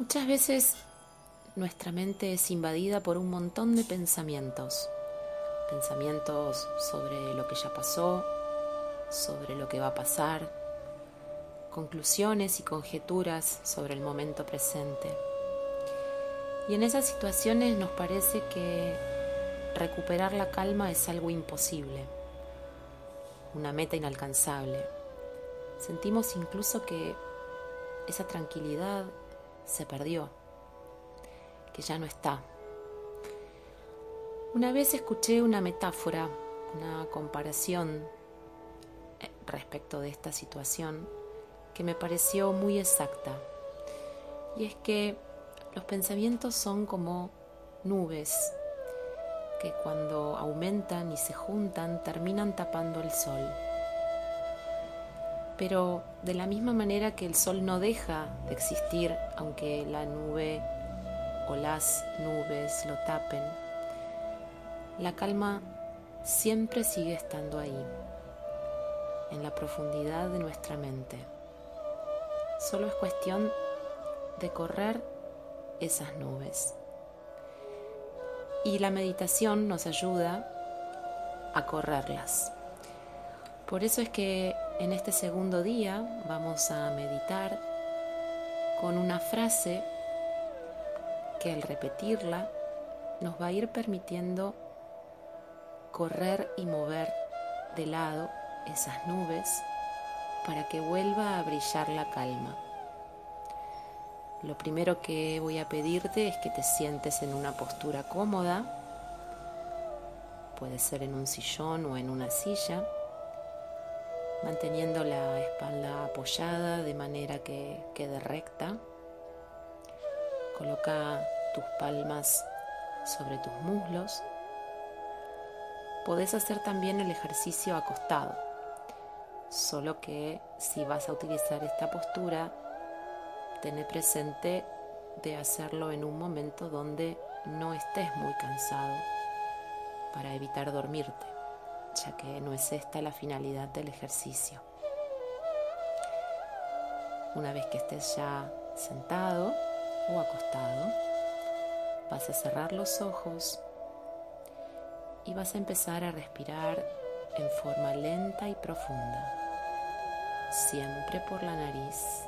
Muchas veces nuestra mente es invadida por un montón de pensamientos. Pensamientos sobre lo que ya pasó, sobre lo que va a pasar, conclusiones y conjeturas sobre el momento presente. Y en esas situaciones nos parece que recuperar la calma es algo imposible, una meta inalcanzable. Sentimos incluso que esa tranquilidad se perdió, que ya no está. Una vez escuché una metáfora, una comparación eh, respecto de esta situación que me pareció muy exacta. Y es que los pensamientos son como nubes que cuando aumentan y se juntan terminan tapando el sol. Pero de la misma manera que el sol no deja de existir aunque la nube o las nubes lo tapen, la calma siempre sigue estando ahí, en la profundidad de nuestra mente. Solo es cuestión de correr esas nubes. Y la meditación nos ayuda a correrlas. Por eso es que en este segundo día vamos a meditar con una frase que al repetirla nos va a ir permitiendo correr y mover de lado esas nubes para que vuelva a brillar la calma. Lo primero que voy a pedirte es que te sientes en una postura cómoda, puede ser en un sillón o en una silla manteniendo la espalda apoyada de manera que quede recta. Coloca tus palmas sobre tus muslos. Podés hacer también el ejercicio acostado, solo que si vas a utilizar esta postura, ten presente de hacerlo en un momento donde no estés muy cansado para evitar dormirte ya que no es esta la finalidad del ejercicio. Una vez que estés ya sentado o acostado, vas a cerrar los ojos y vas a empezar a respirar en forma lenta y profunda, siempre por la nariz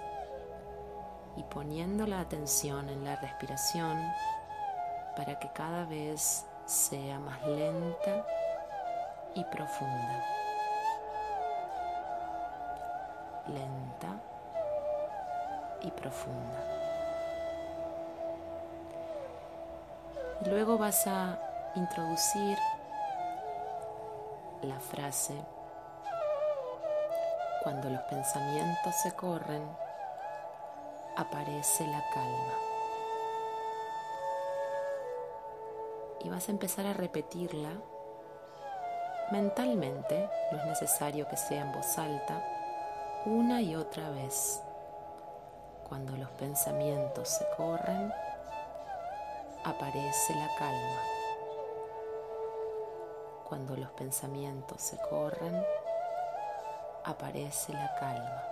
y poniendo la atención en la respiración para que cada vez sea más lenta y profunda. Lenta y profunda. Luego vas a introducir la frase, cuando los pensamientos se corren, aparece la calma. Y vas a empezar a repetirla Mentalmente no es necesario que sea en voz alta una y otra vez. Cuando los pensamientos se corren, aparece la calma. Cuando los pensamientos se corren, aparece la calma.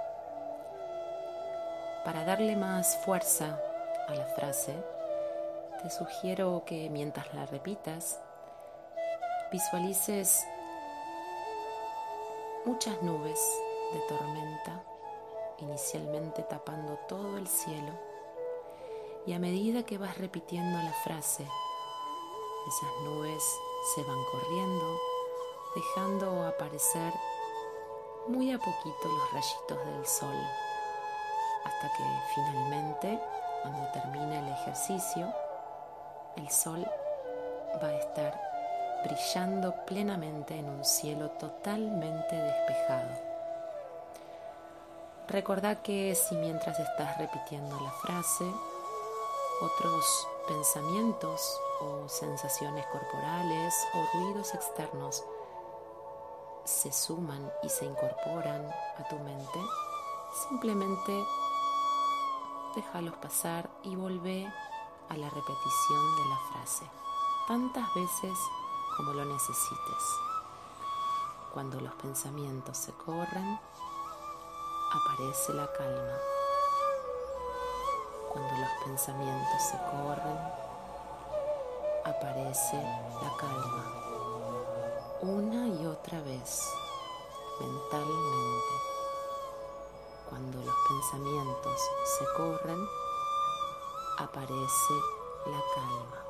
Para darle más fuerza a la frase, te sugiero que mientras la repitas, visualices muchas nubes de tormenta, inicialmente tapando todo el cielo, y a medida que vas repitiendo la frase, esas nubes se van corriendo, dejando aparecer muy a poquito los rayitos del sol, hasta que finalmente, cuando termine el ejercicio, el sol va a estar brillando plenamente en un cielo totalmente despejado. Recordá que si mientras estás repitiendo la frase, otros pensamientos o sensaciones corporales o ruidos externos se suman y se incorporan a tu mente, simplemente déjalos pasar y volvé a la repetición de la frase tantas veces como lo necesites. Cuando los pensamientos se corren, aparece la calma. Cuando los pensamientos se corren, aparece la calma una y otra vez mentalmente. Cuando los pensamientos se corren, aparece la calma.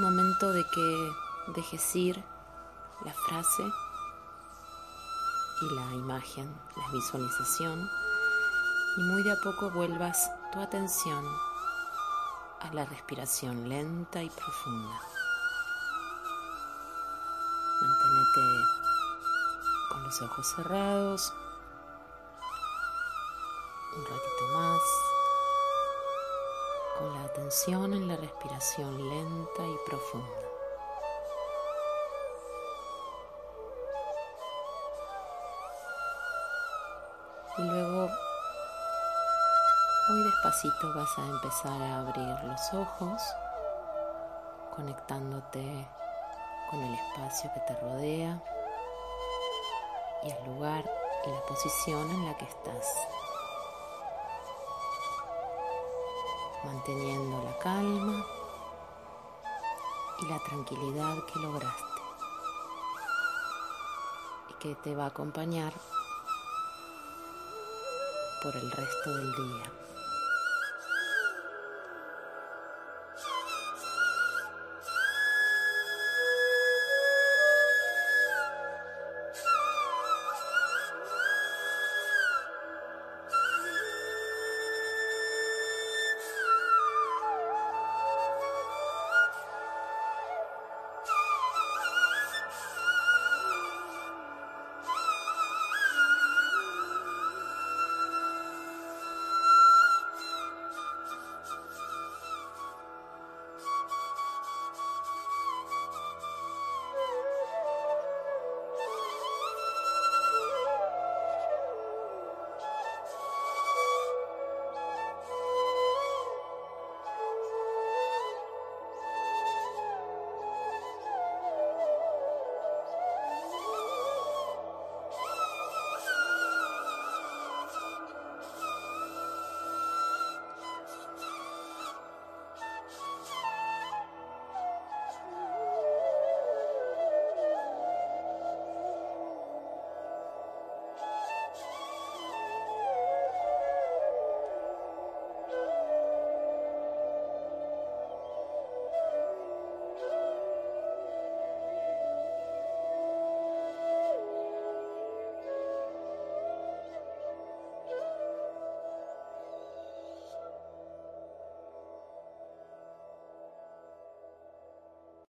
Momento de que dejes ir la frase y la imagen, la visualización, y muy de a poco vuelvas tu atención a la respiración lenta y profunda. Manténete con los ojos cerrados un ratito más con la atención en la respiración lenta y profunda. Y luego, muy despacito vas a empezar a abrir los ojos, conectándote con el espacio que te rodea y el lugar y la posición en la que estás. Manteniendo la calma y la tranquilidad que lograste y que te va a acompañar por el resto del día.